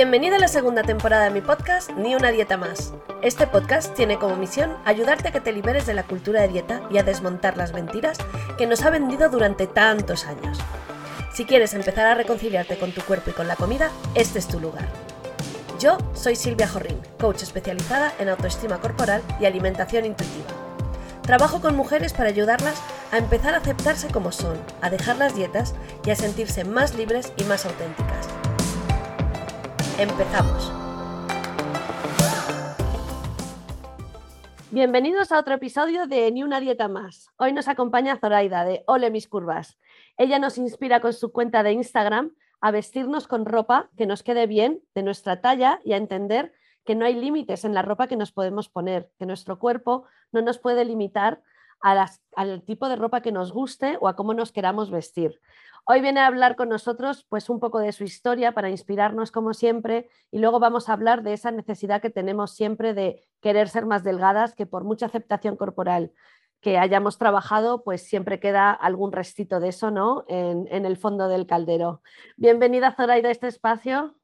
Bienvenida a la segunda temporada de mi podcast Ni una dieta más. Este podcast tiene como misión ayudarte a que te liberes de la cultura de dieta y a desmontar las mentiras que nos ha vendido durante tantos años. Si quieres empezar a reconciliarte con tu cuerpo y con la comida, este es tu lugar. Yo soy Silvia Jorrín, coach especializada en autoestima corporal y alimentación intuitiva. Trabajo con mujeres para ayudarlas a empezar a aceptarse como son, a dejar las dietas y a sentirse más libres y más auténticas. Empezamos. Bienvenidos a otro episodio de Ni una dieta más. Hoy nos acompaña Zoraida de Ole mis curvas. Ella nos inspira con su cuenta de Instagram a vestirnos con ropa que nos quede bien, de nuestra talla y a entender que no hay límites en la ropa que nos podemos poner, que nuestro cuerpo no nos puede limitar al tipo de ropa que nos guste o a cómo nos queramos vestir. Hoy viene a hablar con nosotros pues un poco de su historia para inspirarnos como siempre y luego vamos a hablar de esa necesidad que tenemos siempre de querer ser más delgadas, que por mucha aceptación corporal que hayamos trabajado, pues siempre queda algún restito de eso, ¿no? En, en el fondo del caldero. Bienvenida Zoraida a este espacio.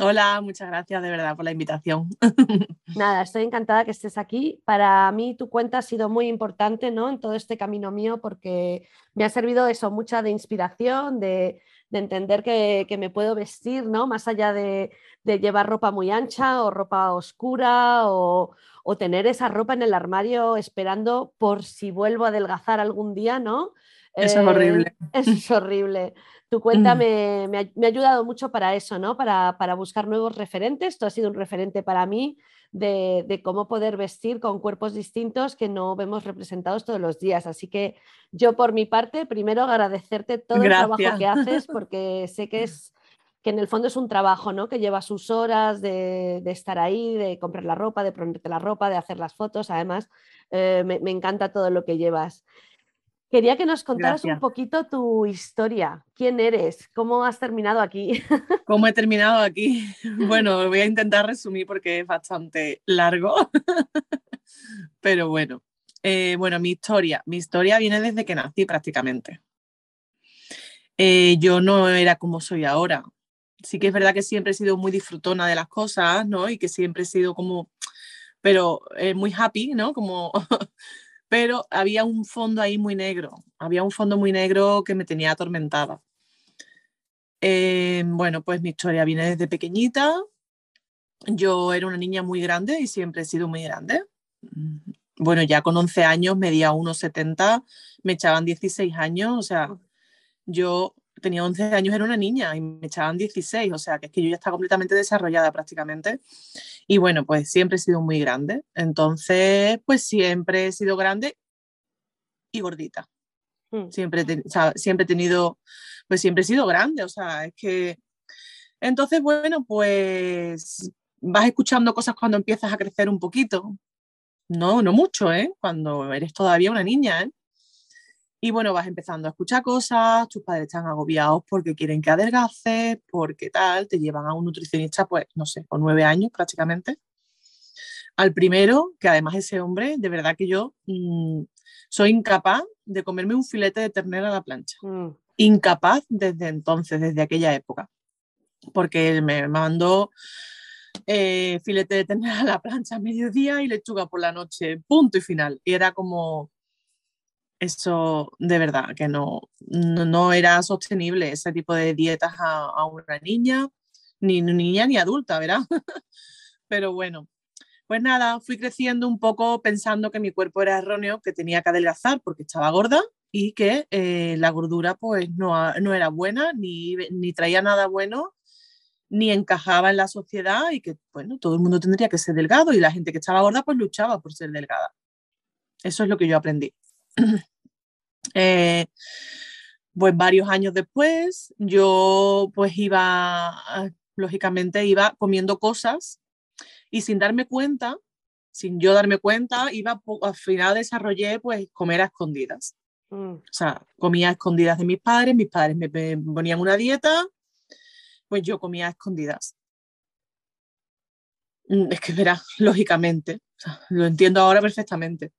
Hola, muchas gracias de verdad por la invitación. Nada, estoy encantada que estés aquí. Para mí tu cuenta ha sido muy importante ¿no? en todo este camino mío porque me ha servido eso, mucha de inspiración, de, entender que, me puedo vestir, ¿no? más allá de, llevar ropa muy ancha o ropa oscura o, o, tener esa ropa en el armario esperando por si vuelvo a adelgazar algún día, ¿no? Eso es horrible. Eh, eso es horrible. Tu cuenta mm. me, ha, ayudado mucho para eso, ¿no? Para, buscar nuevos referentes. Tú has sido un referente para mí de, cómo poder vestir con cuerpos distintos que no vemos representados todos los días. Así que yo por mi parte, primero agradecerte todo el trabajo que haces porque sé que es que en el fondo es un trabajo, ¿no? Que lleva sus horas de, estar ahí, de comprar la ropa, de ponerte la ropa, de hacer las fotos. Además, eh, me, me, encanta todo lo que llevas. Quería que nos contaras un poquito tu historia. ¿Quién eres? ¿Cómo has terminado aquí? ¿Cómo he terminado aquí? Bueno, voy a intentar resumir porque es bastante largo. Pero bueno, eh, bueno, mi historia. Mi historia viene desde que nací prácticamente. Eh, yo no era como soy ahora. Sí que es verdad que siempre he sido muy disfrutona de las cosas, ¿no? Y que siempre he sido como, pero eh, muy happy, ¿no? Como pero había un fondo ahí muy negro, había un fondo muy negro que me tenía atormentada. Eh, bueno, pues mi historia viene desde pequeñita. Yo era una niña muy grande y siempre he sido muy grande. Mm, bueno, ya con 11 años medía 1,70, me echaban 16 años, o sea, yo tenía 11 años, era una niña y me echaban 16, o sea, que es que yo ya estaba completamente desarrollada prácticamente. Y bueno, pues siempre he sido muy grande. Entonces, pues siempre he sido grande y gordita. Mm. Siempre, siempre he tenido, pues siempre he sido grande, o sea, es que... Entonces, bueno, pues vas escuchando cosas cuando empiezas a crecer un poquito. No, no mucho, ¿eh? Cuando eres todavía una niña, ¿eh? Y bueno, vas empezando a escuchar cosas, tus padres están agobiados porque quieren que adelgaces, porque tal, te llevan a un nutricionista, pues no sé, con nueve años prácticamente. Al primero, que además ese hombre, de verdad que yo mm, soy incapaz de comerme un filete de ternera a la plancha. Mm. Incapaz desde entonces, desde aquella época. Porque él me mandó eh, filete de ternera a la plancha a mediodía y lechuga por la noche, punto y final. Y era como, eso de verdad que no, no, era sostenible ese tipo de dietas a, una niña, ni niña ni adulta, ¿verdad? Pero bueno, pues nada, fui creciendo un poco pensando que mi cuerpo era erróneo, que tenía que adelgazar porque estaba gorda y que eh, la gordura pues no, no era buena, ni, ni traía nada bueno, ni encajaba en la sociedad y que, bueno, todo el mundo tendría que ser delgado y la gente que estaba gorda pues luchaba por ser delgada. Eso es lo que yo aprendí. Eh, pues varios años después, yo pues iba, lógicamente iba comiendo cosas y sin darme cuenta, sin yo darme cuenta, iba, al final desarrollé pues comer a escondidas. Mm. O sea, comía a escondidas de mis padres, mis padres me, ponían una dieta, pues yo comía a escondidas. Mm, es que verás, lógicamente, lo entiendo ahora perfectamente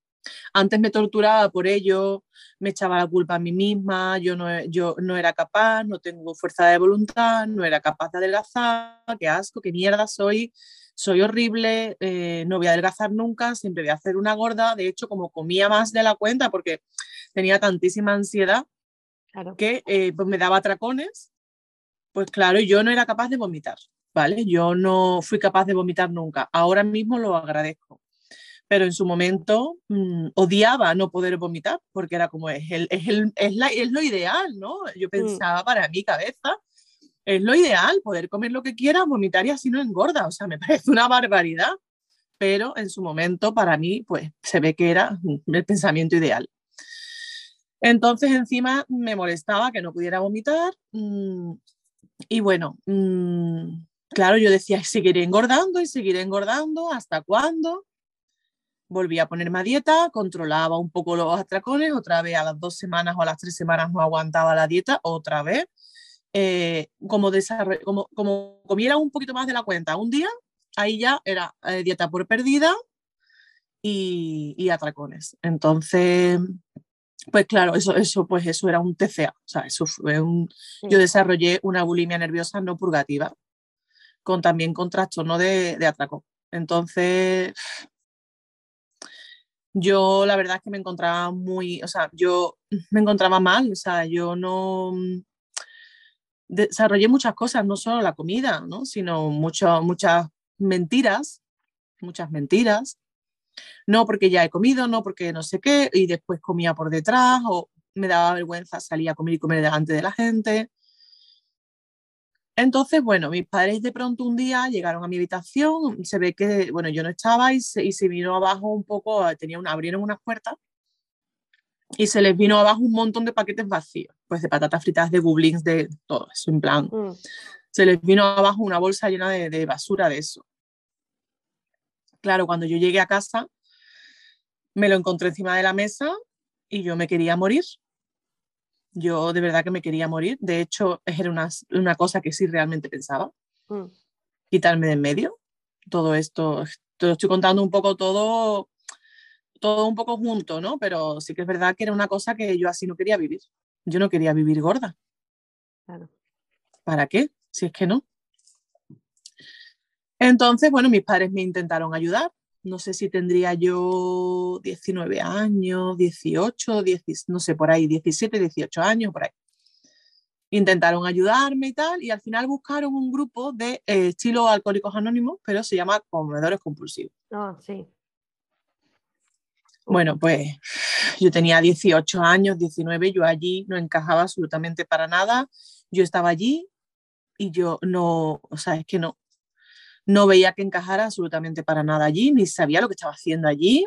Antes me torturaba por ello, me echaba la culpa a mí misma, yo no, yo no era capaz, no tengo fuerza de voluntad, no era capaz de adelgazar, qué asco, qué mierda soy, soy horrible, eh, no voy a adelgazar nunca, siempre voy a hacer una gorda. De hecho, como comía más de la cuenta porque tenía tantísima ansiedad que eh, pues me daba atracones, pues claro, yo no era capaz de vomitar, ¿vale? Yo no fui capaz de vomitar nunca. Ahora mismo lo agradezco pero en su momento mm, odiaba no poder vomitar, porque era como, es, el, es, el, es, la, es lo ideal, ¿no? Yo mm. pensaba para mi cabeza, es lo ideal, poder comer lo que quiera, vomitar y así no engorda, o sea, me parece una barbaridad, pero en su momento para mí, pues se ve que era el pensamiento ideal. Entonces encima me molestaba que no pudiera vomitar mm, y bueno, claro, yo decía, seguiré engordando y seguiré engordando, ¿hasta cuándo? Volví a ponerme a dieta, controlaba un poco los atracones, otra vez a las dos semanas o a las tres semanas no aguantaba la dieta, otra vez. Eh, como, como, como comiera un poquito más de la cuenta un día, ahí ya era eh, dieta por perdida y, y, atracones. Entonces, pues claro, eso, eso, pues eso era un TCA. O sea, eso fue un, Yo desarrollé una bulimia nerviosa no purgativa, con también con trastorno de, de atracón. Entonces, yo la verdad es que me encontraba muy, o sea, yo me encontraba mal, o sea, yo no mm, desarrollé muchas cosas, no solo la comida, ¿no? sino mucho, muchas mentiras, muchas mentiras. No porque ya he comido, no porque no sé qué, y después comía por detrás, o me daba vergüenza salir a comer y comer delante de la gente. Entonces, bueno, mis padres de pronto un día llegaron a mi habitación, se ve que, bueno, yo no estaba y se, y se vino abajo un poco, tenía una, abrieron unas puertas y se les vino abajo un montón de paquetes vacíos, pues de patatas fritas, de gublins, de todo eso, en plan. Mm. Se les vino abajo una bolsa llena de, de basura de eso. Claro, cuando yo llegué a casa, me lo encontré encima de la mesa y yo me quería morir. Yo de verdad que me quería morir. De hecho, era una, una cosa que sí realmente pensaba. Mm. Quitarme de en medio. Todo esto, te estoy contando un poco todo, todo un poco junto, ¿no? Pero sí que es verdad que era una cosa que yo así no quería vivir. Yo no quería vivir gorda. Claro. ¿Para qué? Si es que no. Entonces, bueno, mis padres me intentaron ayudar no sé si tendría yo 19 años, 18, no sé, por ahí, 17, 18 años, por ahí. Intentaron ayudarme y tal, y al final buscaron un grupo de eh, estilo alcohólicos anónimos, pero se llama comedores compulsivos. Ah, sí. Bueno, pues yo tenía 18 años, 19, yo allí no encajaba absolutamente para nada. Yo estaba allí y yo no, o sea, es que no, no veía que encajara absolutamente para nada allí, ni sabía lo que estaba haciendo allí.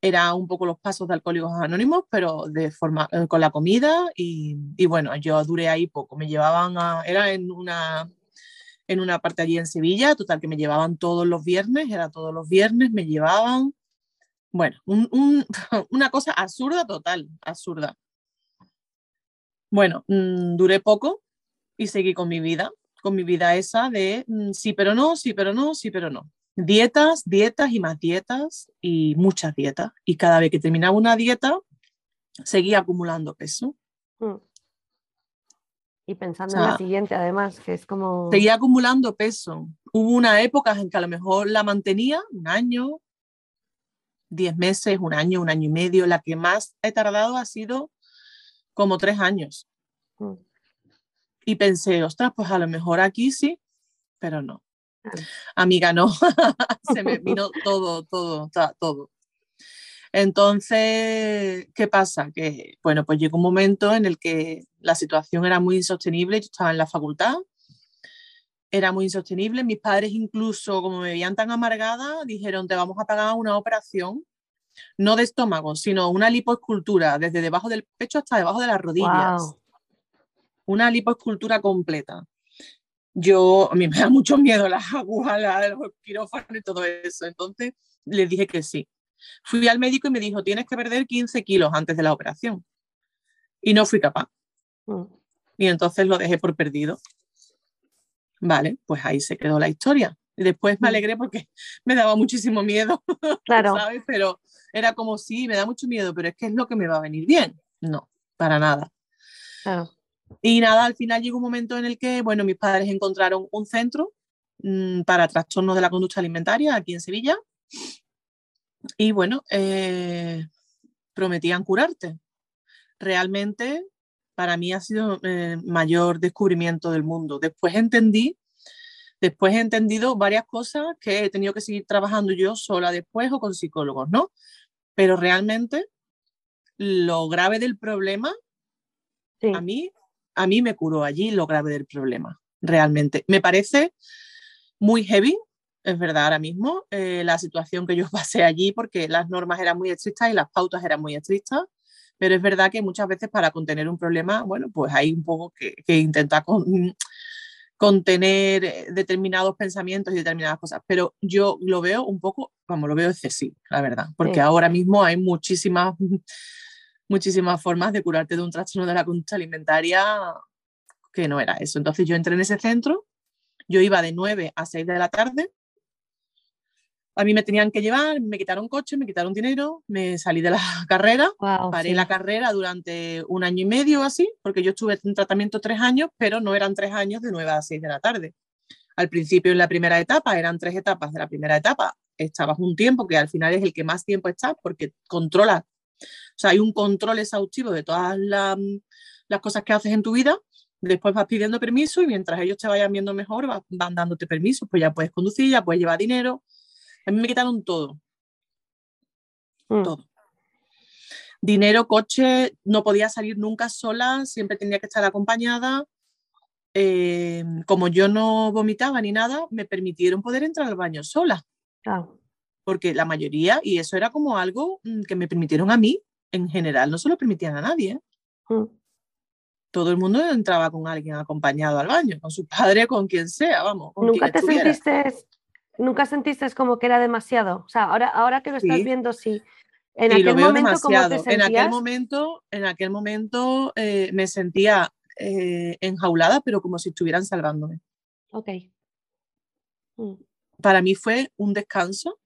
Era un poco los pasos de Alcohólicos Anónimos, pero de forma, eh, con la comida y, bueno, yo duré ahí poco. Me llevaban a, era en una, en una parte allí en Sevilla, total que me llevaban todos los viernes, era todos los viernes, me llevaban. Bueno, una cosa absurda total, absurda. Bueno, mm, duré poco y seguí con mi vida con mi vida esa de mm, sí, pero no, sí, pero no, sí, pero no. Dietas, dietas y más dietas y muchas dietas. Y cada vez que terminaba una dieta, seguía acumulando peso. Mm. Y pensando en la siguiente, además, que es como... Seguía acumulando peso. Hubo una época en que a lo mejor la mantenía, un año, diez meses, un año, un año y medio. La que más he tardado ha sido como tres años. Mm. Y pensé, ostras, pues a lo mejor aquí sí, pero no. Amiga, no. Se me vino todo, todo, todo. Entonces, ¿qué pasa? Que, bueno, pues llegó un momento en el que la situación era muy insostenible. Yo estaba en la facultad, era muy insostenible. Mis padres, incluso como me veían tan amargada, dijeron: Te vamos a pagar una operación, no de estómago, sino una lipoescultura, desde debajo del pecho hasta debajo de las rodillas una lipoescultura completa. Yo, a mí me da mucho miedo las agujas, los quirófanos y todo eso. Entonces le dije que sí. Fui al médico y me dijo, tienes que perder 15 kilos antes de la operación. Y no fui capaz. Mm. Y entonces lo dejé por perdido. Vale, pues ahí se quedó la historia. Y después me alegré porque me daba muchísimo miedo, Claro. ¿sabes? Pero era como, sí, me da mucho miedo, pero es que es lo que me va a venir bien. No, para nada. claro. Y nada, al final llegó un momento en el que, bueno, mis padres encontraron un centro mm, para trastornos de la conducta alimentaria aquí en Sevilla. Y bueno, eh, prometían curarte. Realmente, para mí ha sido el mayor descubrimiento del mundo. Después entendí, después he entendido varias cosas que he tenido que seguir trabajando yo sola después o con psicólogos, ¿no? Pero realmente lo grave del problema Sí. a mí, a mí me curó allí lo grave del problema, realmente. Me parece muy heavy, es verdad, ahora mismo, eh, la situación que yo pasé allí, porque las normas eran muy estrictas y las pautas eran muy estrictas, pero es verdad que muchas veces para contener un problema, bueno, pues hay un poco que, que intentar con- contener eh, determinados pensamientos y determinadas cosas, pero yo lo veo un poco, como lo veo excesivo, la verdad, porque Sí. ahora mismo hay muchísimas muchísimas formas de curarte de un trastorno de la conducta alimentaria que no era eso. Entonces yo entré en ese centro, yo iba de 9 a 6 de la tarde, a mí me tenían que llevar, me quitaron coche, me quitaron dinero, me salí de la carrera, paré sí. la carrera durante un año y medio o así, porque yo estuve en tratamiento tres años, pero no eran tres años de 9 a 6 de la tarde. Al principio en la primera etapa eran tres etapas de la primera etapa, estabas un tiempo que al final es el que más tiempo estás porque controlas, o sea, hay un control exhaustivo de todas la- las cosas que haces en tu vida, después vas pidiendo permiso y mientras ellos te vayan viendo mejor van dándote permiso, pues ya puedes conducir, ya puedes llevar dinero. A mí me quitaron todo, Mm, todo. Dinero, coche, no podía salir nunca sola, siempre tenía que estar acompañada. Eh, como yo no vomitaba ni nada, me permitieron poder entrar al baño sola, claro. Porque la mayoría, y eso era como algo mm, que me permitieron a mí, en general, no se lo permitían a nadie. ¿eh? Mm, Todo el mundo entraba con alguien acompañado al baño, con su padre, con quien sea, vamos. Con ¿Nunca te estuviera. sentiste, nunca sentiste como que era demasiado? O sea, ahora, ahora que lo estás Sí. viendo, sí. En lo aquel veo momento, ¿cómo te demasiado. En aquel momento, en aquel momento eh, me sentía eh, enjaulada, pero como si estuvieran salvándome. Ok. Mm, Para mí fue un descanso,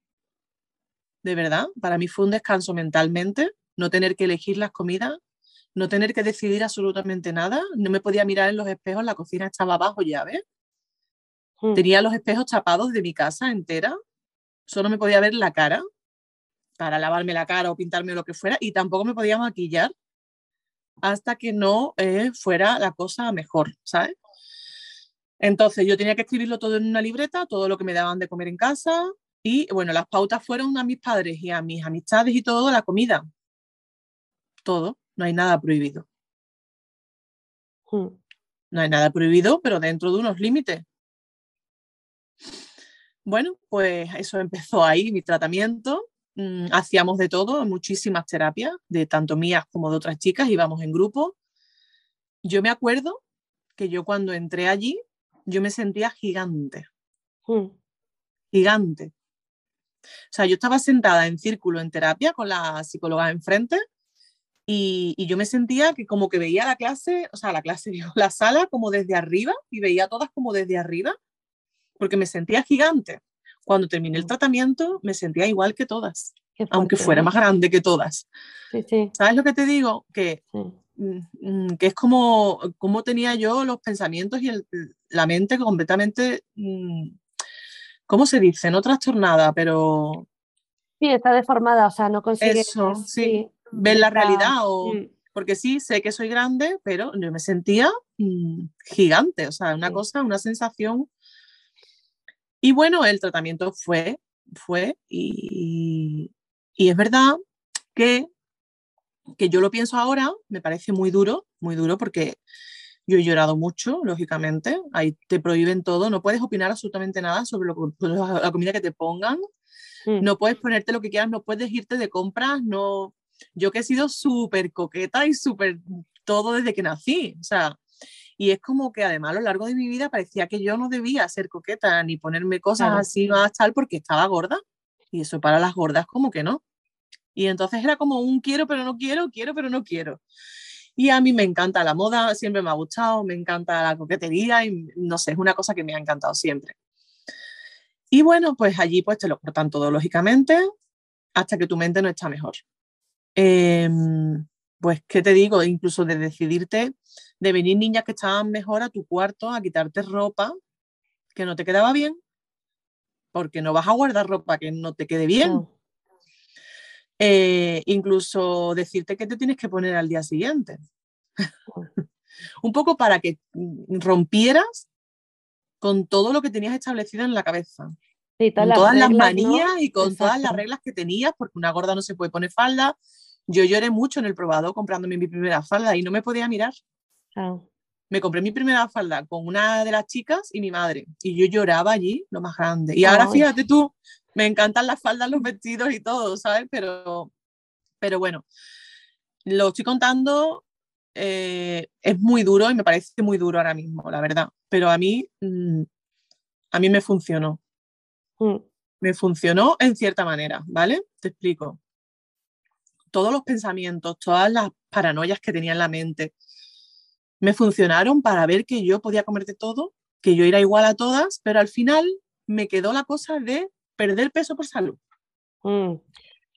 de verdad. Para mí fue un descanso mentalmente, no tener que elegir las comidas, no tener que decidir absolutamente nada. No me podía mirar en los espejos, la cocina estaba abajo ya, ¿ves? mm, Tenía los espejos tapados de mi casa entera, solo me podía ver la cara para lavarme la cara o pintarme o lo que fuera, y tampoco me podía maquillar hasta que no eh, fuera la cosa mejor, ¿sabes? Entonces yo tenía que escribirlo todo en una libreta, todo lo que me daban de comer en casa, y bueno, las pautas fueron a mis padres y a mis amistades y todo, la comida. Todo, no hay nada prohibido. mm. No hay nada prohibido, pero dentro de unos límites. Bueno, pues eso empezó ahí, mi tratamiento. Mm, hacíamos de todo, muchísimas terapias, de tanto mías como de otras chicas, íbamos en grupo. Yo me acuerdo que yo cuando entré allí, yo me sentía gigante, Mm, gigante. O sea, yo estaba sentada en círculo en terapia con la psicóloga enfrente y, y yo me sentía que como que veía la clase, o sea, la clase, digo, la sala como desde arriba y veía todas como desde arriba, porque me sentía gigante. Cuando terminé el tratamiento, me sentía igual que todas, aunque fuera más grande que todas. Sí, sí, ¿Sabes lo que te digo? Que, sí. mm, mm, que es como, como tenía yo los pensamientos y el- la mente completamente, mm, ¿cómo se dice? No trastornada, pero Sí, está deformada, o sea, no consigue. Eso, sí. ver la realidad o... Mm, Porque sí, sé que soy grande, pero yo me sentía mm, gigante, o sea, una Sí. cosa, una sensación. Y bueno, el tratamiento fue, fue, y, y es verdad que, que yo lo pienso ahora, me parece muy duro, muy duro, porque yo he llorado mucho, lógicamente, ahí te prohíben todo, no puedes opinar absolutamente nada sobre lo, que- la comida que te pongan, mm, no puedes ponerte lo que quieras, no puedes irte de compras, no. Yo que he sido súper coqueta y súper todo desde que nací, o sea, y es como que además a lo largo de mi vida parecía que yo no debía ser coqueta ni ponerme cosas Claro. así más tal porque estaba gorda y eso para las gordas como que no. Y entonces era como un quiero pero no quiero, quiero pero no quiero. Y a mí me encanta la moda, siempre me ha gustado, me encanta la coquetería y no sé, es una cosa que me ha encantado siempre. Y bueno, pues allí pues te lo cortan todo lógicamente hasta que tu mente no está mejor. Em, pues, ¿qué te digo? Incluso de decidirte de venir niñas que estaban mejor a tu cuarto a quitarte ropa que no te quedaba bien, porque no vas a guardar ropa que no te quede bien. Eh, incluso decirte que te tienes que poner al día siguiente. Un poco para que rompieras con todo lo que tenías establecido en la cabeza. con todas las manías y con todas las reglas que tenías, porque una gorda no se puede poner falda. Yo lloré mucho en el probado comprándome mi primera falda y no me podía mirar. Me compré mi primera falda con una de las chicas y mi madre. Y yo lloraba allí, lo más grande. Y ahora fíjate tú, me encantan las faldas, los vestidos y todo, ¿sabes? Pero, pero bueno, lo estoy contando, eh, es muy duro y me parece muy duro ahora mismo, la verdad. Pero a mí, mm, a mí me funcionó. Mm. Me funcionó en cierta manera, ¿vale? Te explico. Todos los pensamientos, todas las paranoias que tenía en la mente, me funcionaron para ver que yo podía comerte todo, que yo era igual a todas, pero al final me quedó la cosa de perder peso por salud. Mm.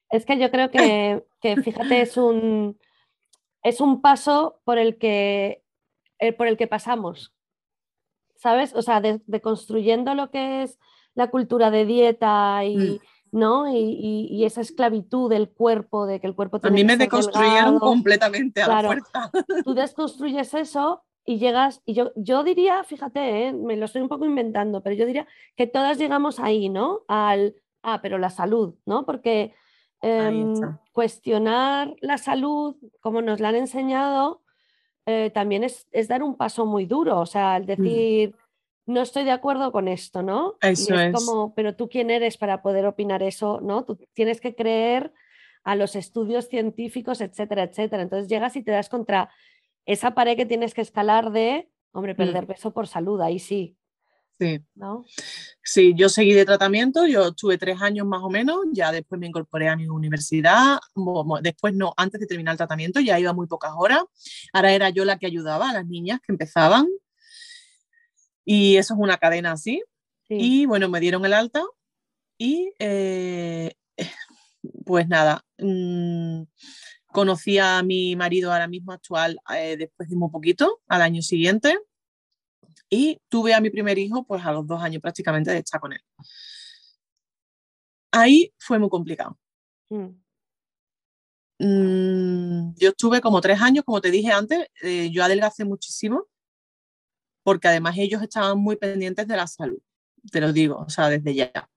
Es que yo creo que, fíjate, es un, es un paso por el que, eh, por el que pasamos, ¿sabes? O sea, de, construyendo lo que es la cultura de dieta y, mm. ¿no? Y, esa esclavitud del cuerpo, de que el cuerpo A mí me deconstruyeron completamente a la fuerza. Tú desconstruyes eso y llegas, y yo, yo diría, fíjate, ¿eh? me lo estoy un poco inventando, pero yo diría que todas llegamos ahí, ¿no? Al, ah, pero la salud, ¿no? Porque em, cuestionar la salud, como nos la han enseñado, eh, también es, dar un paso muy duro, o sea, el mm. decir no estoy de acuerdo con esto, ¿no? Eso es, como, pero tú quién eres para poder opinar eso, ¿no? Tú tienes que creer a los estudios científicos, etcétera, etcétera. Entonces llegas y te das contra esa pared que tienes que escalar de, hombre, mm. perder peso por salud, ahí sí. Sí. ¿no? Sí, yo seguí de tratamiento, yo estuve tres años más o menos, ya después me incorporé a mi universidad, después no, antes de terminar el tratamiento ya iba muy pocas horas, ahora era yo la que ayudaba a las niñas que empezaban y eso es una cadena así. Y bueno, me dieron el alta y eh, pues nada, mm, conocí a mi marido ahora mismo actual eh, después de muy poquito, al año siguiente. Y tuve a mi primer hijo pues a los dos años prácticamente de estar con él. Ahí fue muy complicado. Mm. Mm, yo estuve como tres años, como te dije antes, eh, yo adelgacé muchísimo porque además ellos estaban muy pendientes de la salud, te lo digo, o sea, desde ya.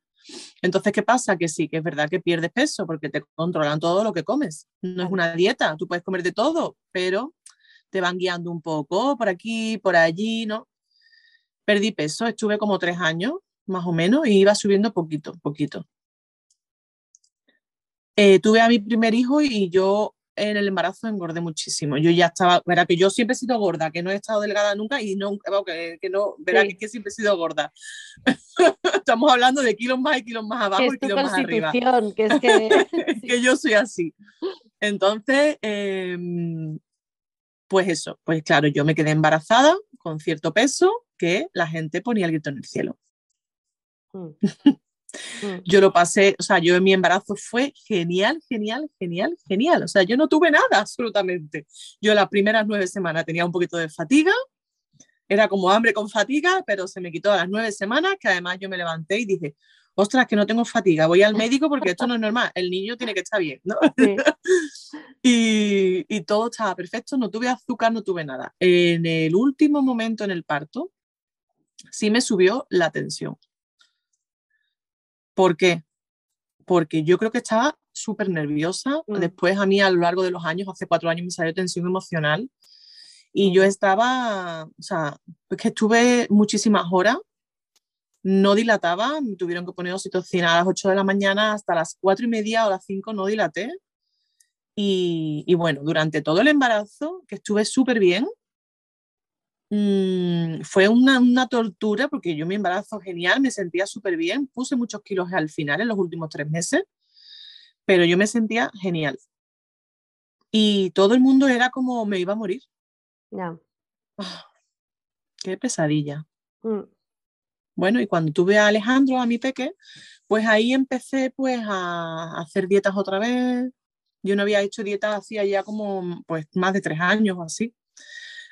Entonces, ¿qué pasa? Que sí, que es verdad que pierdes peso porque te controlan todo lo que comes. No es una dieta, tú puedes comer de todo, pero te van guiando un poco por aquí, por allí, ¿no? Perdí peso, estuve como tres años, más o menos, y iba subiendo poquito, poquito. Eh, tuve a mi primer hijo y yo en el embarazo engordé muchísimo. Yo ya estaba, verá que yo siempre he sido gorda, que no he estado delgada nunca y no, que, que no, verá que, siempre he sido gorda. Estamos hablando de kilos más y kilos más abajo y kilos más arriba. Que es que... que yo soy así. Entonces, em, pues eso, pues claro, yo me quedé embarazada con cierto peso que la gente ponía el grito en el cielo. Mm. Mm. Yo lo pasé, o sea, yo en mi embarazo fue genial, genial, genial, genial. O sea, yo no tuve nada absolutamente. Yo las primeras nueve semanas tenía un poquito de fatiga, era como hambre con fatiga, pero se me quitó a las nueve semanas, que además yo me levanté y dije, ostras, que no tengo fatiga, voy al médico porque esto no es normal, el niño tiene que estar bien, ¿no? y, y todo estaba perfecto, no tuve azúcar, no tuve nada. En el último momento en el parto, sí me subió la tensión. ¿Por qué? Porque yo creo que estaba súper nerviosa. Mm. Después a mí a lo largo de los años, hace cuatro años, me salió tensión emocional. Y yo estaba, o sea, es que estuve muchísimas horas, no dilataba, me tuvieron que poner oxitocina a las 8 de la mañana hasta las cuatro y media o las 5 no dilaté. Y, y bueno, durante todo el embarazo, que estuve súper bien, Mm, fue una, una, tortura porque yo mi embarazo genial, me sentía súper bien, puse muchos kilos al final en los últimos tres meses, pero yo me sentía genial. Y todo el mundo era como me iba a morir. No. Ah, qué pesadilla. Mm. Bueno, y cuando tuve a Alejandro, a mi peque, pues ahí empecé pues a hacer dietas otra vez. Yo no había hecho dietas hacía ya como pues más de tres años o así.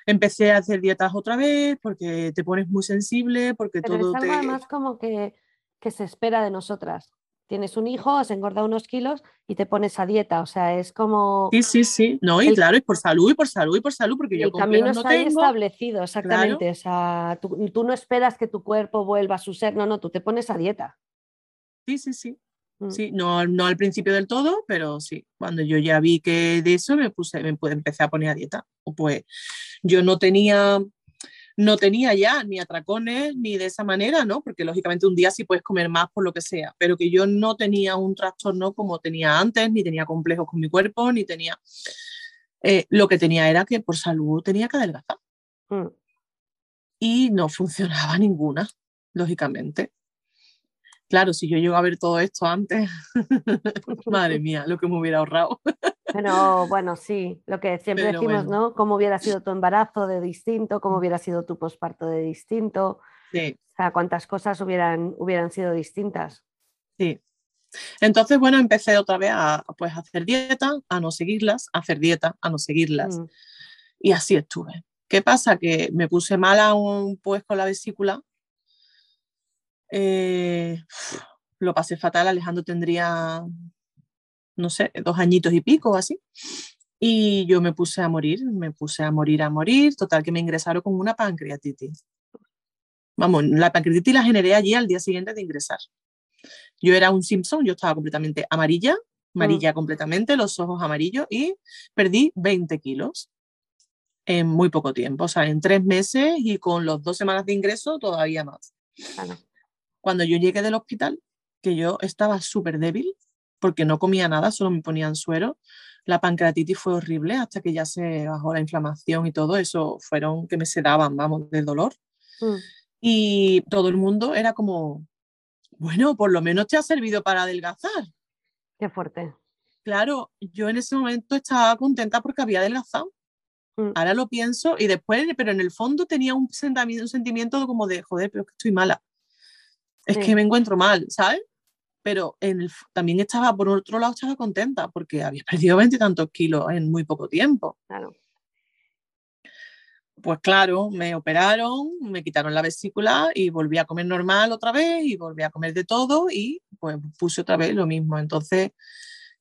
Empecé a hacer dietas otra vez porque te pones muy sensible, porque Pero todo es algo te... además como que, que se espera de nosotras. Tienes un hijo, has engordado unos kilos y te pones a dieta. O sea, es como Sí, sí, sí. No, y El- claro, y por salud, y por salud, y por salud, porque yo el camino complejos no está ahí tengo. establecido, exactamente. O sea, tú, tú no esperas que tu cuerpo vuelva a su ser, no, no, tú te pones a dieta. Sí, sí, sí. Mm. Sí, no, no al principio del todo, pero sí. Cuando yo ya vi que de eso me puse, me empecé a poner a dieta. Pues yo no tenía, no tenía ya ni atracones ni de esa manera, ¿no? Porque lógicamente un día sí puedes comer más por lo que sea, pero que yo no tenía un trastorno como tenía antes, ni tenía complejos con mi cuerpo, ni tenía. eh, lo que tenía era que por salud tenía que adelgazar Mm. y no funcionaba ninguna, lógicamente. Claro, si yo llego a ver todo esto antes, madre mía, lo que me hubiera ahorrado. Pero bueno, sí, lo que siempre Pero decimos, bueno. ¿no? Cómo hubiera sido tu embarazo de distinto, cómo hubiera sido tu posparto de distinto, Sí, o sea, cuántas cosas hubieran, hubieran sido distintas. sí. Entonces, bueno, empecé otra vez a pues, a hacer dieta, a no seguirlas, a hacer dieta, a no seguirlas. Mm. Y así estuve. ¿Qué pasa? Que me puse mala un, pues, con la vesícula. Eh, lo pasé fatal. Alejandro tendría, no sé, dos añitos y pico o así. Y yo me puse a morir, me puse a morir, a morir. Total, que me ingresaron con una pancreatitis. Vamos, la pancreatitis la generé allí al día siguiente de ingresar. Yo era un Simpson, yo estaba completamente amarilla, amarilla completamente, los ojos amarillos y perdí 20 kilos en muy poco tiempo, o sea, en tres meses y con los dos semanas de ingreso todavía más. Claro. Cuando yo llegué del hospital, que yo estaba súper débil porque no comía nada, solo me ponían suero, la pancreatitis fue horrible hasta que ya se bajó la inflamación y todo eso, fueron que me sedaban, vamos, del dolor. Mm. Y todo el mundo era como, bueno, por lo menos te ha servido para adelgazar. Qué fuerte. Claro, yo en ese momento estaba contenta porque había adelgazado. Mm. Ahora lo pienso y después, pero en el fondo tenía un sentimiento, un sentimiento como de, joder, pero es que estoy mala. Es Sí. que me encuentro mal, ¿sabes? Pero en el, también estaba, por otro lado, estaba contenta porque había perdido veintitantos kilos en muy poco tiempo. Claro. Pues claro, me operaron, me quitaron la vesícula y volví a comer normal otra vez y volví a comer de todo y pues puse otra vez lo mismo. Entonces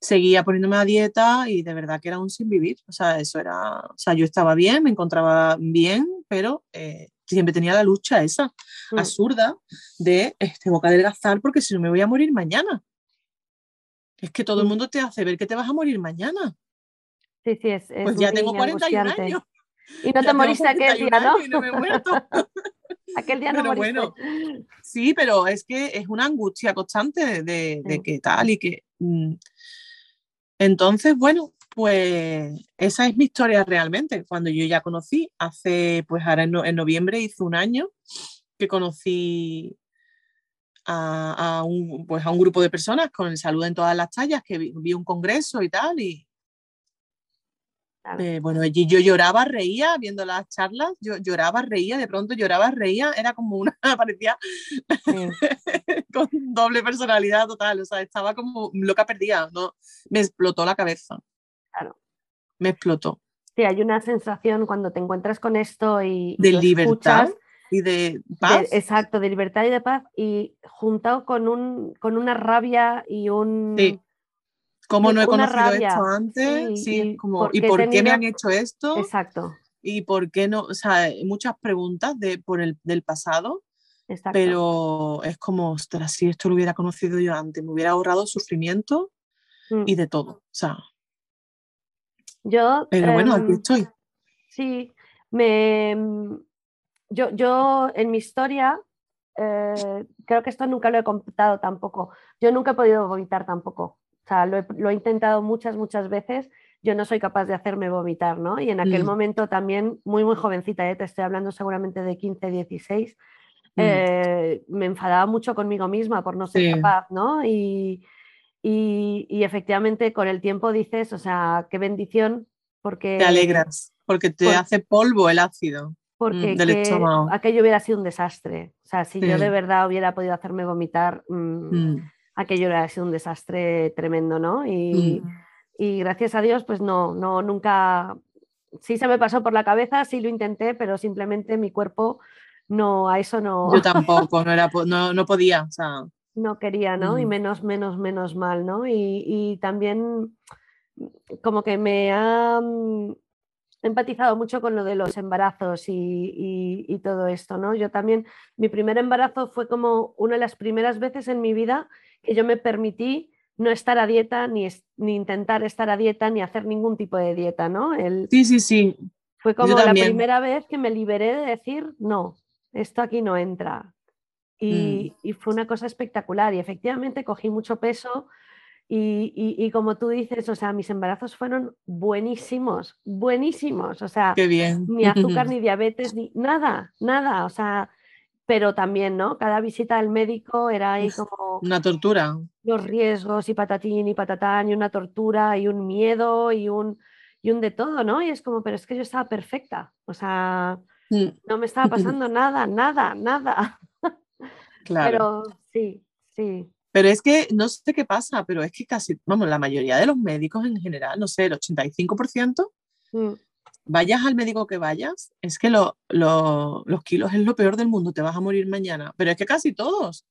seguía poniéndome a dieta y de verdad que era un sin vivir. O sea, eso era, o sea, yo estaba bien, me encontraba bien, pero eh, siempre tenía la lucha esa Mm. absurda de este, tengo que adelgazar porque si no me voy a morir mañana. Es que todo el Mm. mundo te hace ver que te vas a morir mañana. Sí, sí, es, es Pues ya tengo 41 angustiante. años. Y no ya te moriste aquel 41 día, ¿no? y no me he muerto. aquel día no Pero moriste. bueno, Sí, pero es que es una angustia constante de, de- de Sí. que tal y que... mm. Entonces, bueno, pues esa es mi historia realmente. Cuando yo ya conocí, hace, pues ahora en, no- en noviembre hizo un año que conocí a, a un, pues a un grupo de personas con el salud en todas las tallas, que vi, vi un congreso y tal, y eh, bueno, allí yo lloraba, reía viendo las charlas, yo lloraba, reía, de pronto lloraba, reía, era como una, parecía Sí. con doble personalidad total, o sea, estaba como loca perdida, ¿no? Me explotó la cabeza. Claro. Me explotó. Sí, hay una sensación cuando te encuentras con esto y, y De lo libertad, escuchas, Y de de- paz. exacto, de libertad y de paz, y juntado con, un, con una rabia y un... Sí. ¿Cómo no he conocido rabia, esto antes? sí, Sí, y como, ¿y por qué me han hecho esto? Exacto, ¿Y por qué no? O sea, muchas preguntas de, por el, del pasado, exacto. pero es como, ostras, si esto lo hubiera conocido yo antes, me hubiera ahorrado sufrimiento Mm. y de todo. O sea, Yo, pero bueno, aquí em, estoy. Sí, me, mm, yo, yo en mi historia, eh, creo que esto nunca lo he contado tampoco. Yo nunca he podido vomitar tampoco. O sea, lo he, lo he intentado muchas, muchas veces. Yo no soy capaz de hacerme vomitar, ¿no? Y en aquel Mm. momento también, muy, muy jovencita, ¿eh? te estoy hablando seguramente de 15, 16, Mm. eh, me enfadaba mucho conmigo misma por no ser Sí. capaz, ¿no? Y, y, y efectivamente con el tiempo dices, o sea, qué bendición, porque... Te alegras, porque te por- hace polvo el ácido. porque del que aquello hubiera sido un desastre. O sea, si yo Sí. de verdad hubiera podido hacerme vomitar, mm, Mm, aquello hubiera sido un desastre tremendo, ¿no? Y, mm. y gracias a Dios, pues no, no, nunca, sí se me pasó por la cabeza, sí lo intenté, pero simplemente mi cuerpo no, a eso no, Yo tampoco, no, era, no, no podía. O sea, no quería, ¿no? Y Mm. menos, menos, menos mal, ¿no? Y, y también como que me ha mm, empatizado mucho con lo de los embarazos y, y- y todo esto, ¿no? Yo también, mi primer embarazo fue como una de las primeras veces en mi vida que yo me permití no estar a dieta, ni, es- ni intentar estar a dieta, ni hacer ningún tipo de dieta, ¿no? El, sí, sí, sí. fue como la primera vez que me liberé de decir, no, esto aquí no entra. Y, Mm. y fue una cosa espectacular y efectivamente cogí mucho peso y, y- y como tú dices, o sea, mis embarazos fueron buenísimos, buenísimos, o sea, Qué bien. ni azúcar, ni diabetes, ni nada, nada, o sea, pero también, ¿no? Cada visita al médico era ahí como Una tortura. los riesgos y patatín y patatán y una tortura y un miedo y un, y un de todo, ¿no? Y es como, pero es que yo estaba perfecta, o sea, Mm, no me estaba pasando nada, nada, nada, Claro. pero sí, sí, Pero es que no sé qué pasa, pero es que casi, vamos, la mayoría de los médicos en general, no sé, el 85%, mm, vayas al médico que vayas, es que lo- lo- los kilos es lo peor del mundo, te vas a morir mañana. Pero es que casi todos.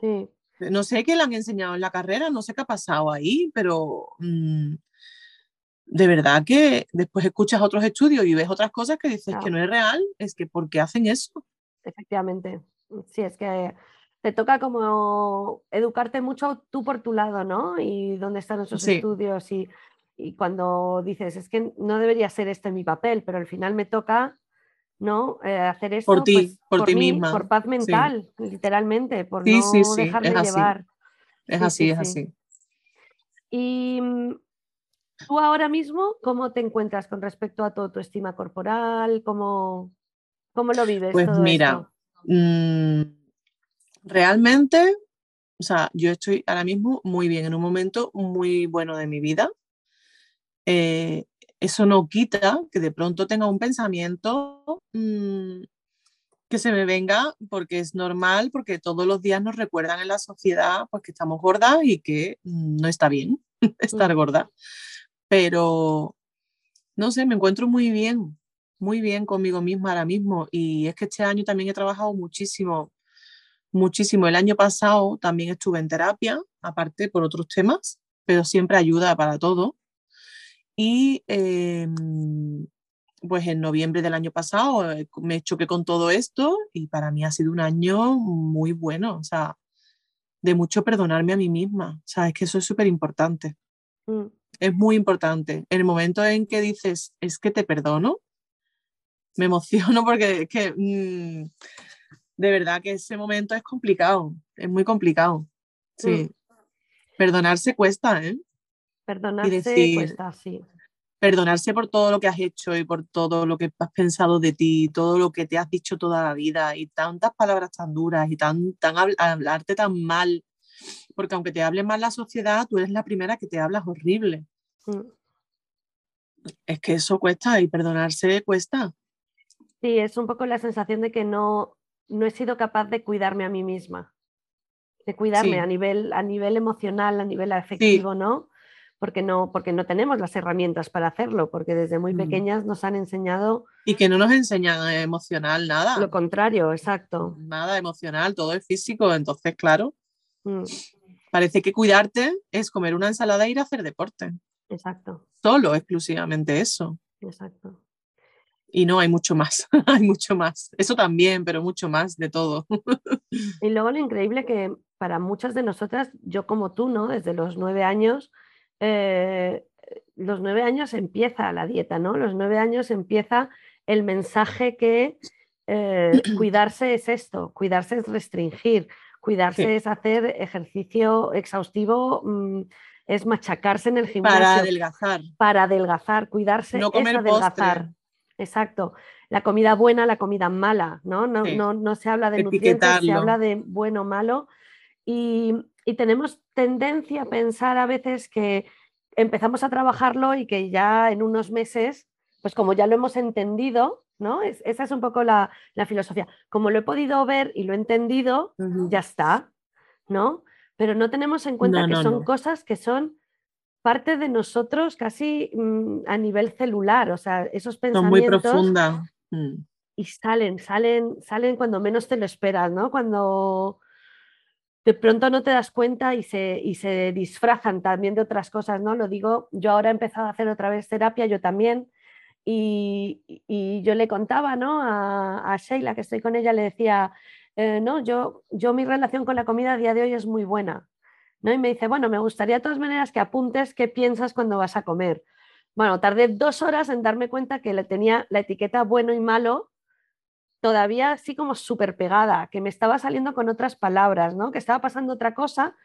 sí, No sé qué le han enseñado en la carrera, no sé qué ha pasado ahí, pero mm, de verdad que después escuchas otros estudios y ves otras cosas que dices que no es real, es que ¿por qué hacen eso? efectivamente. Sí, es que te toca como educarte mucho tú por tu lado, ¿no? Y dónde están esos Sí. estudios y, y cuando dices, es que no debería ser este mi papel, pero al final me toca, ¿no? Eh, hacer esto Por ti, pues, por ti mí, misma, por paz sí. mental, literalmente, por Sí, no sí, sí, dejarme es así. llevar. Es Sí, así, sí, es sí. así. Y mm, tú ahora mismo, ¿cómo te encuentras con respecto a tu autoestima corporal? ¿Cómo, cómo lo vives Pues todo mira, esto? mm, realmente, o sea, yo estoy ahora mismo muy bien, en un momento muy bueno de mi vida. Eh, eso no quita que de pronto tenga un pensamiento mm, que se me venga porque es normal, porque todos los días nos recuerdan en la sociedad pues, que estamos gordas y que no está bien estar gorda. Pero, no sé, me encuentro muy bien, muy bien conmigo misma ahora mismo. Y es que este año también he trabajado muchísimo, muchísimo. El año pasado también estuve en terapia, aparte por otros temas, pero siempre ayuda para todo. Y eh, pues en noviembre del año pasado eh, me choqué con todo esto y para mí ha sido un año muy bueno, o sea, de mucho perdonarme a mí misma. O sea, es que eso es súper importante. Mm. Es muy importante. En el momento en que dices, es que te perdono, me emociono porque es que mm, de verdad que ese momento es complicado, es muy complicado. Sí. Perdonarse cuesta, ¿eh? Perdonarse decir- cuesta, sí. Perdonarse por todo lo que has hecho y por todo lo que has pensado de ti, todo lo que te has dicho toda la vida y tantas palabras tan duras y tan, tan habl- hablarte tan mal. Porque aunque te hable mal la sociedad, tú eres la primera que te hablas horrible. Mm. Es que eso cuesta y perdonarse cuesta. Sí, es un poco la sensación de que no, no he sido capaz de cuidarme a mí misma, de cuidarme Sí. a nivel, a nivel emocional, a nivel afectivo, ¿no? Porque no, porque no tenemos las herramientas para hacerlo, porque desde muy Mm. pequeñas nos han enseñado Y que no nos enseñan eh, emocional nada. lo contrario, exacto. Nada emocional, todo es físico. Entonces, claro, Mm, parece que cuidarte es comer una ensalada e ir a hacer deporte. exacto, Solo, exclusivamente eso. exacto. Y no, hay mucho más, hay mucho más. Eso también, pero mucho más de todo. Y luego lo increíble que para muchas de nosotras, yo como tú, ¿no? Desde los nueve años, eh, los nueve años empieza la dieta, ¿no? Los nueve años empieza el mensaje que eh, cuidarse es esto, cuidarse es restringir, cuidarse Sí. es hacer ejercicio exhaustivo, mm, es machacarse en el gimnasio Para adelgazar. para adelgazar, cuidarse No es comer adelgazar. postre. Exacto. La comida buena, la comida mala, ¿no? No, Sí. no, no se habla de nutrientes, se habla de bueno o malo. Y, y tenemos tendencia a pensar a veces que empezamos a trabajarlo y que ya en unos meses, pues como ya lo hemos entendido, ¿no? esa es un poco la, filosofía. Como lo he podido ver y lo he entendido, ya está, ¿no? Pero no tenemos en cuenta que son cosas que son parte de nosotros casi mm, a nivel celular, o sea, esos pensamientos... Son muy profundas. Mm. Y salen, salen, salen cuando menos te lo esperas, ¿no? Cuando de pronto no te das cuenta y se, y se disfrazan también de otras cosas, ¿no? Lo digo, yo ahora he empezado a hacer otra vez terapia, yo también, y, yo le contaba, ¿no? A, Sheila, que estoy con ella, le decía, eh, no, yo, yo mi relación con la comida a día de hoy es muy buena, ¿no? Y me dice, bueno, me gustaría de todas maneras que apuntes qué piensas cuando vas a comer. Bueno, tardé dos horas en darme cuenta que le tenía la etiqueta bueno y malo todavía así como súper pegada, que me estaba saliendo con otras palabras, ¿no? Que estaba pasando otra cosa,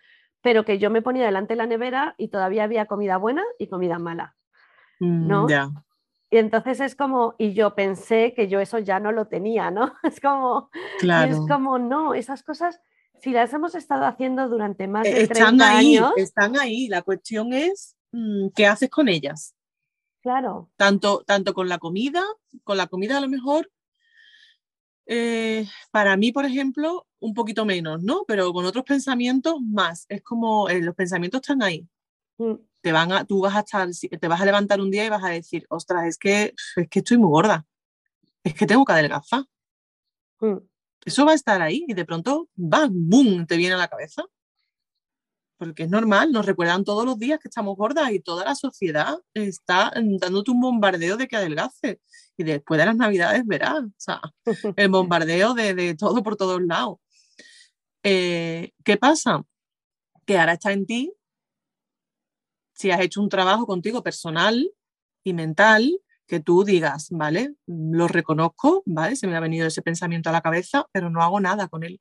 pero que yo me ponía delante de la nevera y todavía había comida buena y comida mala, ¿no? Mm. Y entonces es como, y yo pensé que yo eso ya no lo tenía, ¿no? Es como, claro. es como, no, esas cosas, si las hemos estado haciendo durante más de están 30 ahí, años. Están ahí, la cuestión es, mm, ¿qué haces con ellas? Claro. Tanto, tanto con la comida, con la comida a lo mejor eh, para mí, por ejemplo, un poquito menos, ¿no? Pero con otros pensamientos más. Es como eh, los pensamientos están ahí. Mm. Te van a, tú vas a estar, te vas a levantar un día y vas a decir, ostras, es que, es que estoy muy gorda. Es que tengo que adelgazar. Mm. Eso va a estar ahí y de pronto, ¡bam! ¡boom! te viene a la cabeza porque es normal, nos recuerdan todos los días que estamos gordas y toda la sociedad está dándote un bombardeo de que adelgaces. Y después de las navidades verás, o sea, el bombardeo de, todo por todos lados. Eh, ¿Qué pasa? Que ahora está en ti, si has hecho un trabajo contigo personal y mental, que tú digas, vale, lo reconozco, vale, se me ha venido ese pensamiento a la cabeza, pero no hago nada con él.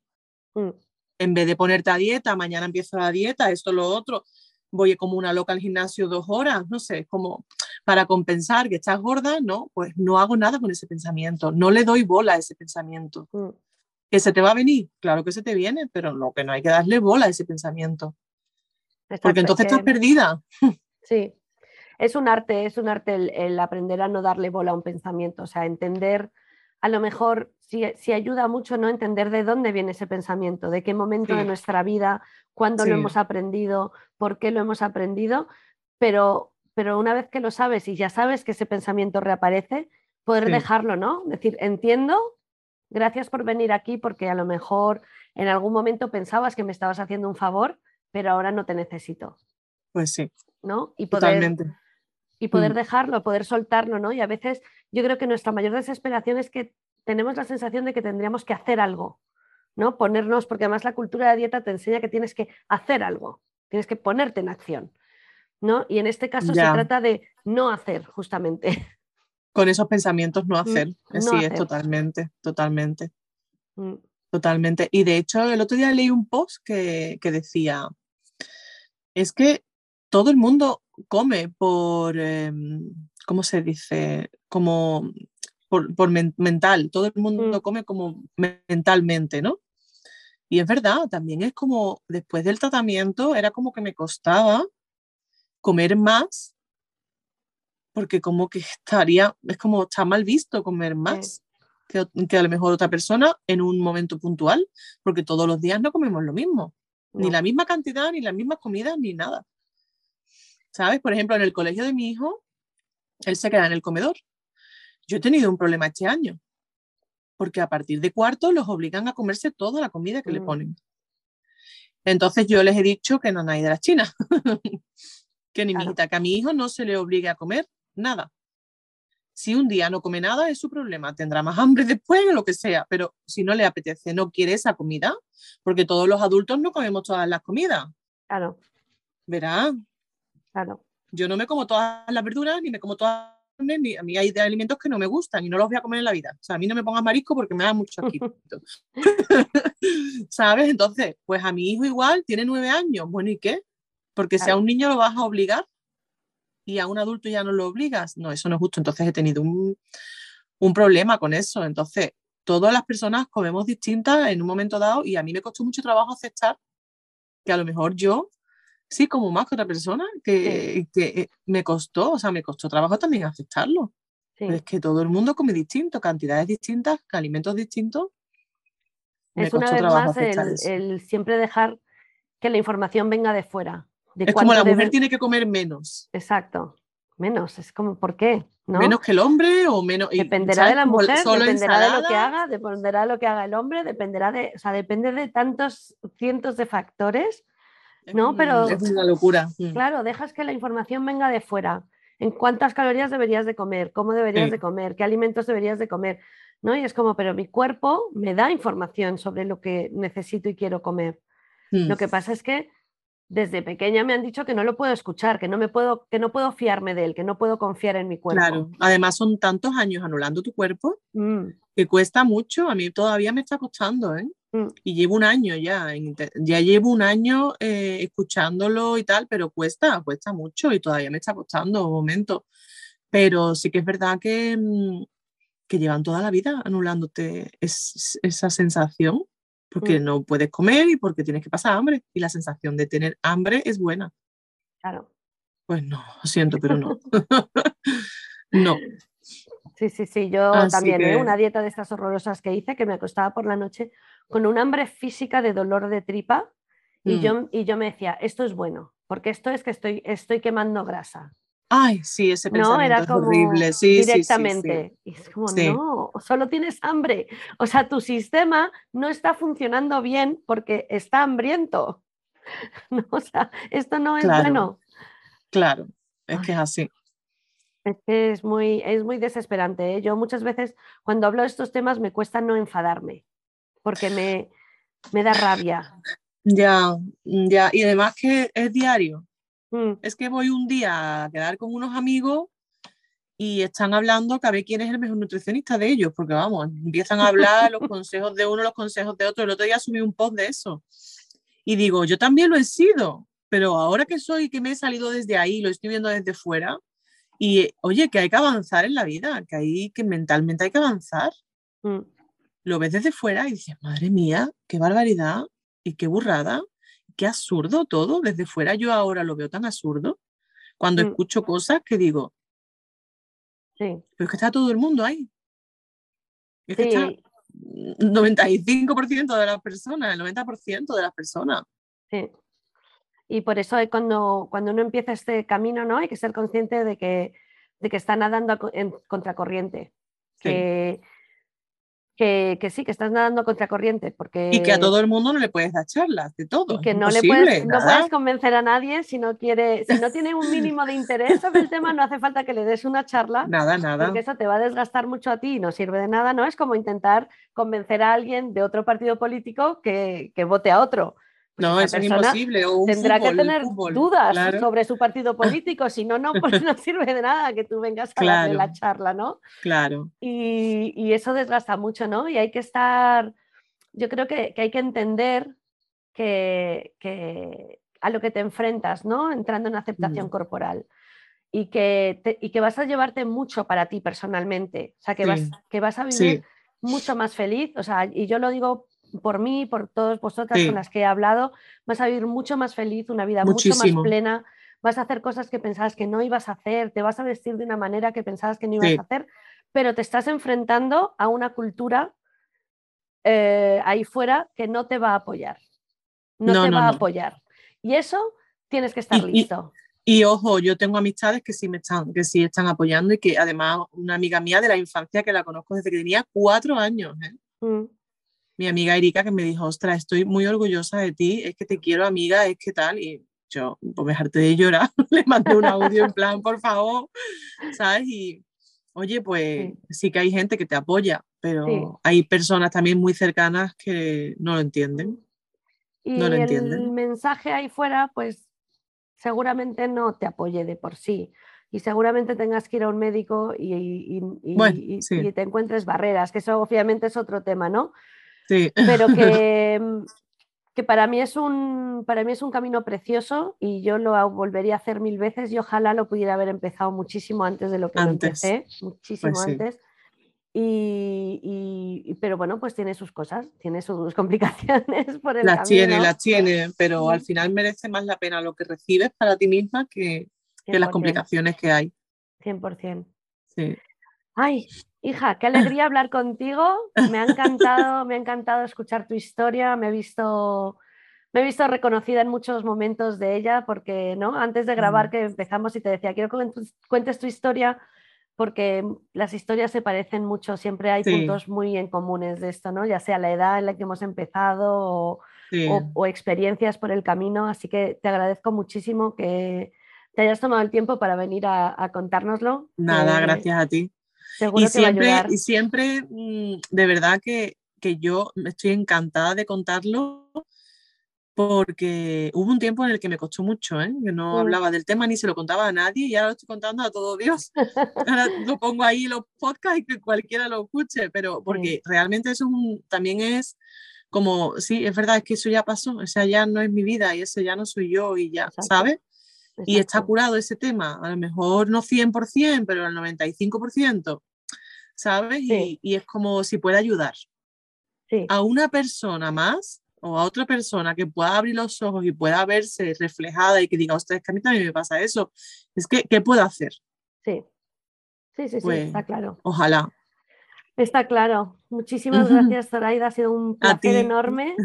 Mm en vez de ponerte a dieta, mañana empiezo la dieta, esto, lo otro, voy como una loca al gimnasio dos horas, no sé, como para compensar que estás gorda, no, pues no hago nada con ese pensamiento, no le doy bola a ese pensamiento. Mm. ¿Que se te va a venir? Claro que se te viene, pero no, que no hay que darle bola a ese pensamiento. porque entonces estás perdida. Sí, es un arte, es un arte el aprender a no darle bola a un pensamiento, o sea, entender a lo mejor si, ayuda mucho no entender de dónde viene ese pensamiento, de qué momento de nuestra vida, cuándo lo hemos aprendido, por qué lo hemos aprendido, pero, pero una vez que lo sabes y ya sabes que ese pensamiento reaparece, poder dejarlo, ¿no? Decir, entiendo, gracias por venir aquí porque a lo mejor en algún momento pensabas que me estabas haciendo un favor, pero ahora no te necesito. Pues sí. ¿No? Y poder, Y poder mm. dejarlo, poder soltarlo, ¿no? Y a veces yo creo que nuestra mayor desesperación es que tenemos la sensación de que tendríamos que hacer algo, ¿no? Ponernos, porque además la cultura de dieta te enseña que tienes que hacer algo, tienes que ponerte en acción, ¿no? Y en este caso se trata de no hacer, justamente. Con esos pensamientos no mm, hacer, sí, es totalmente, totalmente. Mm. Totalmente. Y de hecho, el otro día leí un post que, decía, es que todo el mundo come por, em, ¿cómo se dice? Como por, mental, todo el mundo mm. come como mentalmente, ¿no? Y es verdad, también es como después del tratamiento era como que me costaba comer más porque como que estaría, es como está mal visto comer más que, que, a lo mejor otra persona en un momento puntual, porque todos los días no comemos lo mismo, ni la misma cantidad, ni las mismas comidas, ni nada. ¿Sabes? Por ejemplo, en el colegio de mi hijo, él se queda en el comedor yo he tenido un problema este año, porque a partir de cuarto los obligan a comerse toda la comida que le mm. ponen. Entonces yo les he dicho que no hay de la China, que ni mi hijita, que a mi hijo no se le obligue a comer nada. Si un día no come nada es su problema, tendrá más hambre después o lo que sea, pero si no le apetece, no quiere esa comida, porque todos los adultos no comemos todas las comidas. Claro. Verá. Claro. Yo no me como todas las verduras ni me como todas a mí hay de alimentos que no me gustan y no los voy a comer en la vida. O sea, a mí no me pongas marisco porque me da mucho asquito. ¿Sabes? Entonces, pues a mi hijo igual tiene nueve años. Bueno, ¿y qué? Porque si a un niño lo vas a obligar y a un adulto ya no lo obligas. No, eso no es justo. Entonces he tenido un, un problema con eso. Entonces, todas las personas comemos distintas en un momento dado y a mí me costó mucho trabajo aceptar que a lo mejor yo sí, como más que otra persona, que, que, eh, me costó, o sea, me costó trabajo también aceptarlo. sí. Pero es que todo el mundo come distinto, cantidades distintas, alimentos distintos. Me Es una vez más el, el siempre dejar que la información venga de fuera. De Es como la mujer tiene que comer menos. Exacto. Menos, es como, ¿por qué? ¿No? Menos que el hombre o menos. Dependerá ¿sabes? de la mujer, solo dependerá de lo que ensaladas. haga, dependerá de lo que haga el hombre, dependerá de, o sea, depende de tantos cientos de factores. No, pero- Es una locura. Mm. Claro, dejas que la información venga de fuera. ¿En cuántas calorías deberías de comer? ¿Cómo deberías Sí. de comer? ¿Qué alimentos deberías de comer? ¿No? Y es como, pero mi cuerpo me da información sobre lo que necesito y quiero comer. Mm. Lo que pasa es que desde pequeña me han dicho que no lo puedo escuchar, que no me puedo, que no puedo fiarme de él, que no puedo confiar en mi cuerpo. Claro. Además, son tantos años anulando tu cuerpo Mm, que cuesta mucho. A mí todavía me está costando, ¿eh? Mm. Y llevo un año ya, ya llevo un año eh, escuchándolo y tal, pero cuesta, cuesta mucho y todavía me está costando un momento. Pero sí que es verdad que, mm, que llevan toda la vida anulándote es- esa sensación, porque Mm. no puedes comer y porque tienes que pasar hambre. Y la sensación de tener hambre es buena. Claro. Pues no, lo siento, pero no. no. Sí, sí, sí, yo Así también, ¿eh? Una dieta de estas horrorosas que hice, que me acostaba por la noche con un hambre física de dolor de tripa y, Mm. yo, y yo me decía, esto es bueno, porque esto es que estoy, estoy quemando grasa. Ay, sí, ese No, pensamiento era es como horrible. Sí, sí, sí, sí. directamente. Y es como, no, solo tienes hambre. O sea, tu sistema no está funcionando bien porque está hambriento. No, o sea, esto no es Claro. bueno. Claro, es que es así. Es que es muy, es muy desesperante. ¿eh? Yo muchas veces cuando hablo de estos temas me cuesta no enfadarme, porque me, me da rabia. Ya, ya. Y además que es diario. Mm, Es que voy un día a quedar con unos amigos y están hablando que a ver quién es el mejor nutricionista de ellos, porque vamos, empiezan a hablar los consejos de uno, los consejos de otro. El otro día subí un post de eso. Y digo, yo también lo he sido, pero ahora que soy, que me he salido desde ahí, lo estoy viendo desde fuera, y oye, que hay que avanzar en la vida, que hay que mentalmente hay que avanzar. mm, Lo ves desde fuera y dices, madre mía, qué barbaridad y qué burrada, qué absurdo todo. Desde fuera yo ahora lo veo tan absurdo cuando Mm. escucho cosas que digo, sí, pero es que está todo el mundo ahí. Es que está sí, 95% de las personas, el 90% de las personas. sí. Y por eso cuando, cuando uno empieza este camino, ¿no? Hay que ser consciente de que, de que está nadando en contracorriente. Sí. Que, que, que sí, que estás nadando a contracorriente. Porque... Y que a todo el mundo no le puedes dar charlas de todo. y que no le puedes, no puedes convencer a nadie si no quiere, si no tiene un mínimo de interés sobre el tema, no hace falta que le des una charla, Nada, nada. porque eso te va a desgastar mucho a ti y no sirve de nada, ¿no? Es como intentar convencer a alguien de otro partido político que, que vote a otro. Pues No, es imposible. O un Tendrá fútbol, que tener fútbol, dudas claro, sobre su partido político, si no, no, pues no sirve de nada que tú vengas a darle la charla, ¿no? Claro. Y, y eso desgasta mucho, ¿no? Y hay que estar, yo creo que, que hay que entender que, que a lo que te enfrentas, ¿no? Entrando en aceptación Mm. corporal. Y que, te- y que vas a llevarte mucho para ti personalmente. O sea, que, vas, que vas a vivir Sí, mucho más feliz. O sea, y yo lo digo por mí, por todas vosotras Sí. con las que he hablado, vas a vivir mucho más feliz, una vida mucho más plena. Vas a hacer cosas que pensabas que no ibas a hacer, te vas a vestir de una manera que pensabas que no ibas Sí. a hacer, pero te estás enfrentando a una cultura eh, ahí fuera que no te va a apoyar. No, No, te no, va a apoyar. Y eso tienes que estar Y- y- listo. Y ojo, yo tengo amistades que sí me están, que sí están apoyando y que además una amiga mía de la infancia que la conozco desde que tenía cuatro años, ¿eh? Mm, mi amiga Erika que me dijo, ostras, estoy muy orgullosa de ti, es que te quiero amiga, es que tal, y yo, por dejarte de llorar, le mandé un audio en plan, por favor, ¿sabes? Y oye, pues sí, que hay gente que te apoya, pero Sí. hay personas también muy cercanas que no lo entienden. Y No lo el entienden. mensaje ahí fuera, pues seguramente no te apoye de por sí. Y seguramente tengas que ir a un médico y, y- y- Bueno, sí. y te encuentres barreras, que eso obviamente es otro tema, ¿no? Sí, Pero que, que para, mí es un, para mí es un camino precioso y yo lo volvería a hacer mil veces y ojalá lo pudiera haber empezado muchísimo antes de lo que lo Antes. empecé, muchísimo Pues sí. antes. Y, y- pero bueno, pues tiene sus cosas, tiene sus complicaciones por el las camino. tiene, las tiene, pero al final merece más la pena lo que recibes para ti misma que, que las 100%, complicaciones que hay. 100%. Sí. Ay, hija, qué alegría hablar contigo. Me ha encantado, me ha encantado escuchar tu historia. Me he visto, me he visto reconocida en muchos momentos de ella, porque ¿no? antes de grabar que empezamos y te decía, quiero que cuentes tu historia, porque las historias se parecen mucho, siempre hay puntos muy en comunes de esto, ¿no? Ya sea la edad en la que hemos empezado o, experiencias por el camino. Así que te agradezco muchísimo que te hayas tomado el tiempo para venir a, contárnoslo. Nada, gracias a ti. Seguro y siempre, Y siempre, mm, de verdad que, que yo estoy encantada de contarlo porque hubo un tiempo en el que me costó mucho, ¿eh? que no hablaba del tema ni se lo contaba a nadie y ahora lo estoy contando a todo Dios. Ahora lo pongo ahí los podcasts y que cualquiera lo escuche, pero porque realmente eso también es como, sí, es verdad, es que eso ya pasó, o sea, ya no es mi vida y ese ya no soy yo y ya, ¿sabes? Y está curado ese tema, a lo mejor no 100%, pero el 95%, ¿sabes? Y, y, es como si puede ayudar a una persona más o a otra persona que pueda abrir los ojos y pueda verse reflejada y que diga, ustedes que a mí también me pasa eso, es que, ¿qué puedo hacer? Sí, sí, sí, pues, está claro. Ojalá. Está claro. Muchísimas gracias, Zoraida. Ha sido un placer enorme.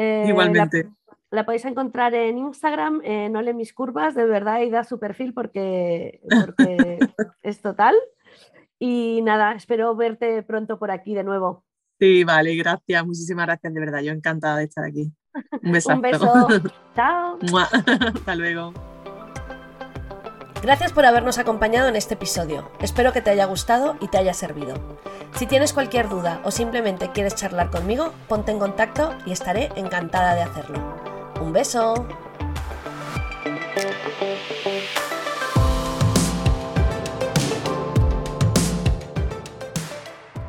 Eh, Igualmente. La, podéis encontrar en Instagram, en Ole Mis Curvas. De verdad, y da su perfil porque, porque es total. Y nada, espero verte pronto por aquí de nuevo. Sí, vale, gracias, muchísimas gracias, de verdad, yo encantada de estar aquí. Un beso. Un beso. Chao. Hasta luego. Gracias por habernos acompañado en este episodio. Espero que te haya gustado y te haya servido. Si tienes cualquier duda o simplemente quieres charlar conmigo, ponte en contacto y estaré encantada de hacerlo. Un beso.